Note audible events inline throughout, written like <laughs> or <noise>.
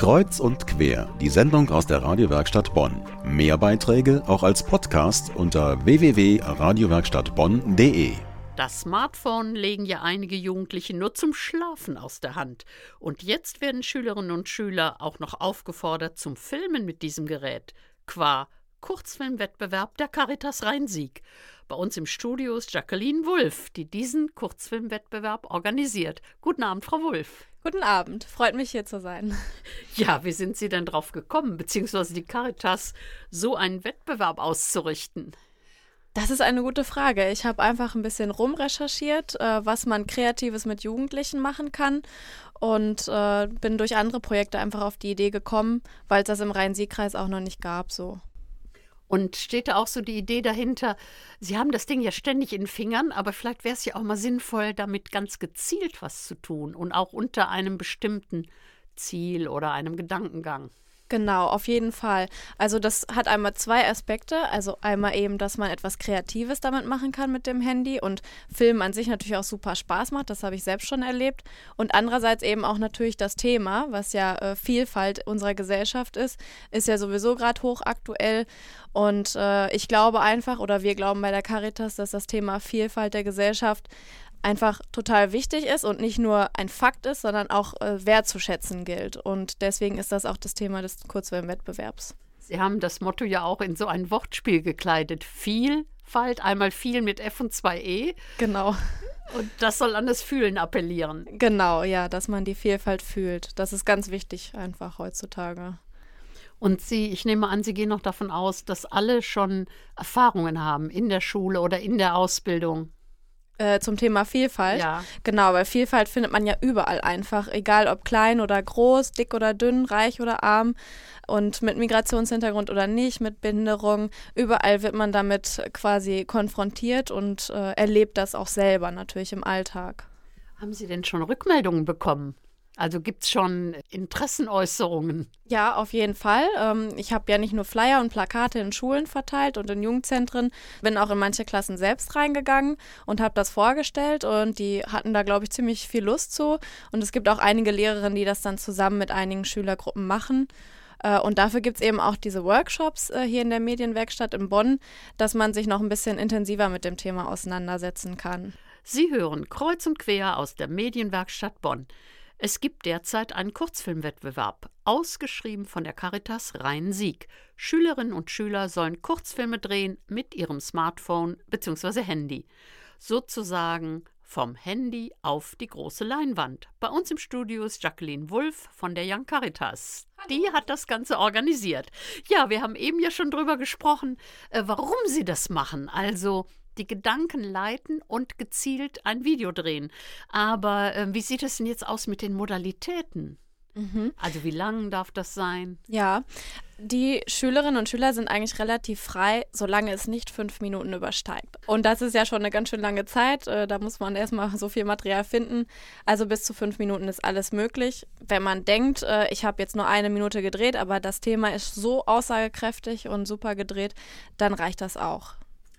Kreuz und quer, die Sendung aus der Radiowerkstatt Bonn. Mehr Beiträge auch als Podcast unter www.radiowerkstattbonn.de. Das Smartphone legen ja einige Jugendliche nur zum Schlafen aus der Hand. Und jetzt werden Schülerinnen und Schüler auch noch aufgefordert zum Filmen mit diesem Gerät. Qua Kurzfilmwettbewerb der Caritas Rhein-Sieg. Bei uns im Studio ist Jacqueline Wulff, die diesen Kurzfilmwettbewerb organisiert. Guten Abend, Frau Wulff. Guten Abend, freut mich hier zu sein. Ja, wie sind Sie denn drauf gekommen, beziehungsweise die Caritas, so einen Wettbewerb auszurichten? Das ist eine gute Frage. Ich habe einfach ein bisschen rumrecherchiert, äh, was man Kreatives mit Jugendlichen machen kann und äh, bin durch andere Projekte einfach auf die Idee gekommen, weil es das im Rhein-Sieg-Kreis auch noch nicht gab. So. Und steht da auch so die Idee dahinter, Sie haben das Ding ja ständig in den Fingern, aber vielleicht wäre es ja auch mal sinnvoll, damit ganz gezielt was zu tun und auch unter einem bestimmten Ziel oder einem Gedankengang. Genau, auf jeden Fall. Also das hat einmal zwei Aspekte. Also einmal eben, dass man etwas Kreatives damit machen kann mit dem Handy und Film an sich natürlich auch super Spaß macht. Das habe ich selbst schon erlebt. Und andererseits eben auch natürlich das Thema, was ja äh, Vielfalt unserer Gesellschaft ist, ist ja sowieso gerade hochaktuell. Und äh, ich glaube einfach, oder wir glauben bei der Caritas, dass das Thema Vielfalt der Gesellschaft einfach total wichtig ist und nicht nur ein Fakt ist, sondern auch äh, wertzuschätzen gilt. Und deswegen ist das auch das Thema des Kurzfilmwettbewerbs. Sie haben das Motto ja auch in so ein Wortspiel gekleidet. Vielfalt, einmal viel mit F und zwei E. Genau. Und das soll an das Fühlen appellieren. Genau, ja, dass man die Vielfalt fühlt. Das ist ganz wichtig einfach heutzutage. Und Sie, ich nehme an, Sie gehen noch davon aus, dass alle schon Erfahrungen haben in der Schule oder in der Ausbildung. Äh, zum Thema Vielfalt. Ja. Genau, weil Vielfalt findet man ja überall einfach, egal ob klein oder groß, dick oder dünn, reich oder arm und mit Migrationshintergrund oder nicht, mit Behinderung. Überall wird man damit quasi konfrontiert und äh, erlebt das auch selber natürlich im Alltag. Haben Sie denn schon Rückmeldungen bekommen? Also gibt es schon Interessenäußerungen? Ja, auf jeden Fall. Ähm, ich habe ja nicht nur Flyer und Plakate in Schulen verteilt und in Jugendzentren, bin auch in manche Klassen selbst reingegangen und habe das vorgestellt und die hatten da, glaube ich, ziemlich viel Lust zu. Und es gibt auch einige Lehrerinnen, die das dann zusammen mit einigen Schülergruppen machen. Äh, und dafür gibt es eben auch diese Workshops äh, hier in der Medienwerkstatt in Bonn, dass man sich noch ein bisschen intensiver mit dem Thema auseinandersetzen kann. Sie hören kreuz und quer aus der Medienwerkstatt Bonn. Es gibt derzeit einen Kurzfilmwettbewerb, ausgeschrieben von der Caritas Rhein-Sieg. Schülerinnen und Schüler sollen Kurzfilme drehen mit ihrem Smartphone bzw. Handy. Sozusagen vom Handy auf die große Leinwand. Bei uns im Studio ist Jacqueline Wulff von der Young Caritas. Die hat das Ganze organisiert. Ja, wir haben eben ja schon drüber gesprochen, äh, warum sie das machen. Also die Gedanken leiten und gezielt ein Video drehen. Aber äh, wie sieht es denn jetzt aus mit den Modalitäten? Mhm. Also wie lang darf das sein? Ja, die Schülerinnen und Schüler sind eigentlich relativ frei, solange es nicht fünf Minuten übersteigt. Und das ist ja schon eine ganz schön lange Zeit. Äh, da muss man erstmal <laughs> so viel Material finden. Also bis zu fünf Minuten ist alles möglich. Wenn man denkt, äh, ich habe jetzt nur eine Minute gedreht, aber das Thema ist so aussagekräftig und super gedreht, dann reicht das auch.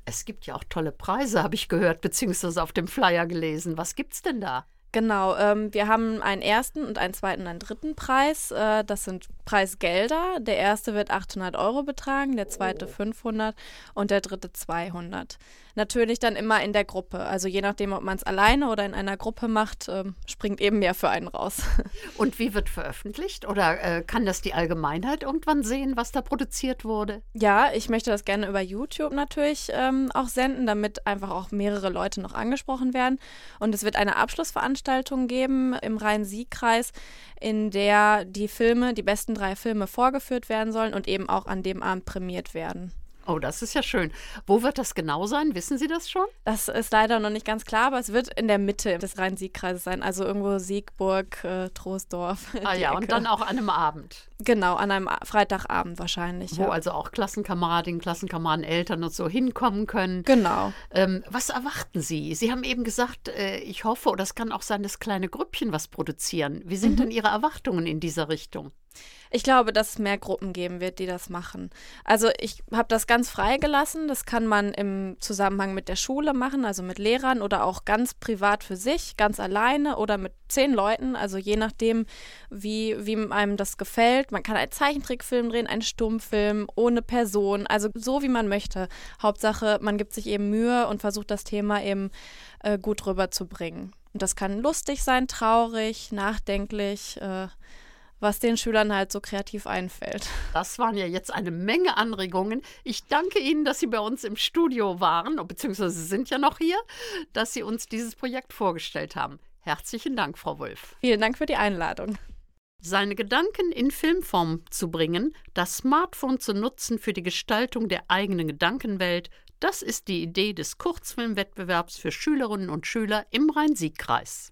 Es gibt ja auch tolle Preise, habe ich gehört, beziehungsweise auf dem Flyer gelesen. Was gibt's denn da? Genau, ähm, wir haben einen ersten und einen zweiten und einen dritten Preis. Äh, das sind Preisgelder. Der erste wird 800 Euro betragen, der zweite oh. 500 und der dritte 200. Natürlich dann immer in der Gruppe. Also je nachdem, ob man es alleine oder in einer Gruppe macht, äh, springt eben mehr für einen raus. <laughs> Und wie wird veröffentlicht? Oder äh, kann das die Allgemeinheit irgendwann sehen, was da produziert wurde? Ja, ich möchte das gerne über YouTube natürlich ähm, auch senden, damit einfach auch mehrere Leute noch angesprochen werden. Und es wird eine Abschlussveranstaltung geben im Rhein-Sieg-Kreis, in der die Filme, die besten drei Filme vorgeführt werden sollen und eben auch an dem Abend prämiert werden. Oh, das ist ja schön. Wo wird das genau sein? Wissen Sie das schon? Das ist leider noch nicht ganz klar, aber es wird in der Mitte des Rhein-Sieg-Kreises sein, also irgendwo Siegburg, äh, Troisdorf. Ah ja, und dann auch an einem Abend. Genau, an einem Freitagabend wahrscheinlich. Wo ja. also auch Klassenkameradinnen, Klassenkameraden, Eltern und so hinkommen können. Genau. Ähm, was erwarten Sie? Sie haben eben gesagt, äh, ich hoffe, oder es kann auch sein, dass kleine Grüppchen was produzieren. Wie sind mhm. denn Ihre Erwartungen in dieser Richtung? Ich glaube, dass es mehr Gruppen geben wird, die das machen. Also ich habe das ganz freigelassen. Das kann man im Zusammenhang mit der Schule machen, also mit Lehrern oder auch ganz privat für sich, ganz alleine oder mit zehn Leuten. Also je nachdem, wie, wie einem das gefällt. Man kann einen Zeichentrickfilm drehen, einen Stummfilm ohne Person, also so wie man möchte. Hauptsache, man gibt sich eben Mühe und versucht das Thema eben äh, gut rüberzubringen. Und das kann lustig sein, traurig, nachdenklich. Äh, was den Schülern halt so kreativ einfällt. Das waren ja jetzt eine Menge Anregungen. Ich danke Ihnen, dass Sie bei uns im Studio waren, beziehungsweise Sie sind ja noch hier, dass Sie uns dieses Projekt vorgestellt haben. Herzlichen Dank, Frau Wolf. Vielen Dank für die Einladung. Seine Gedanken in Filmform zu bringen, das Smartphone zu nutzen für die Gestaltung der eigenen Gedankenwelt, das ist die Idee des Kurzfilmwettbewerbs für Schülerinnen und Schüler im Rhein-Sieg-Kreis.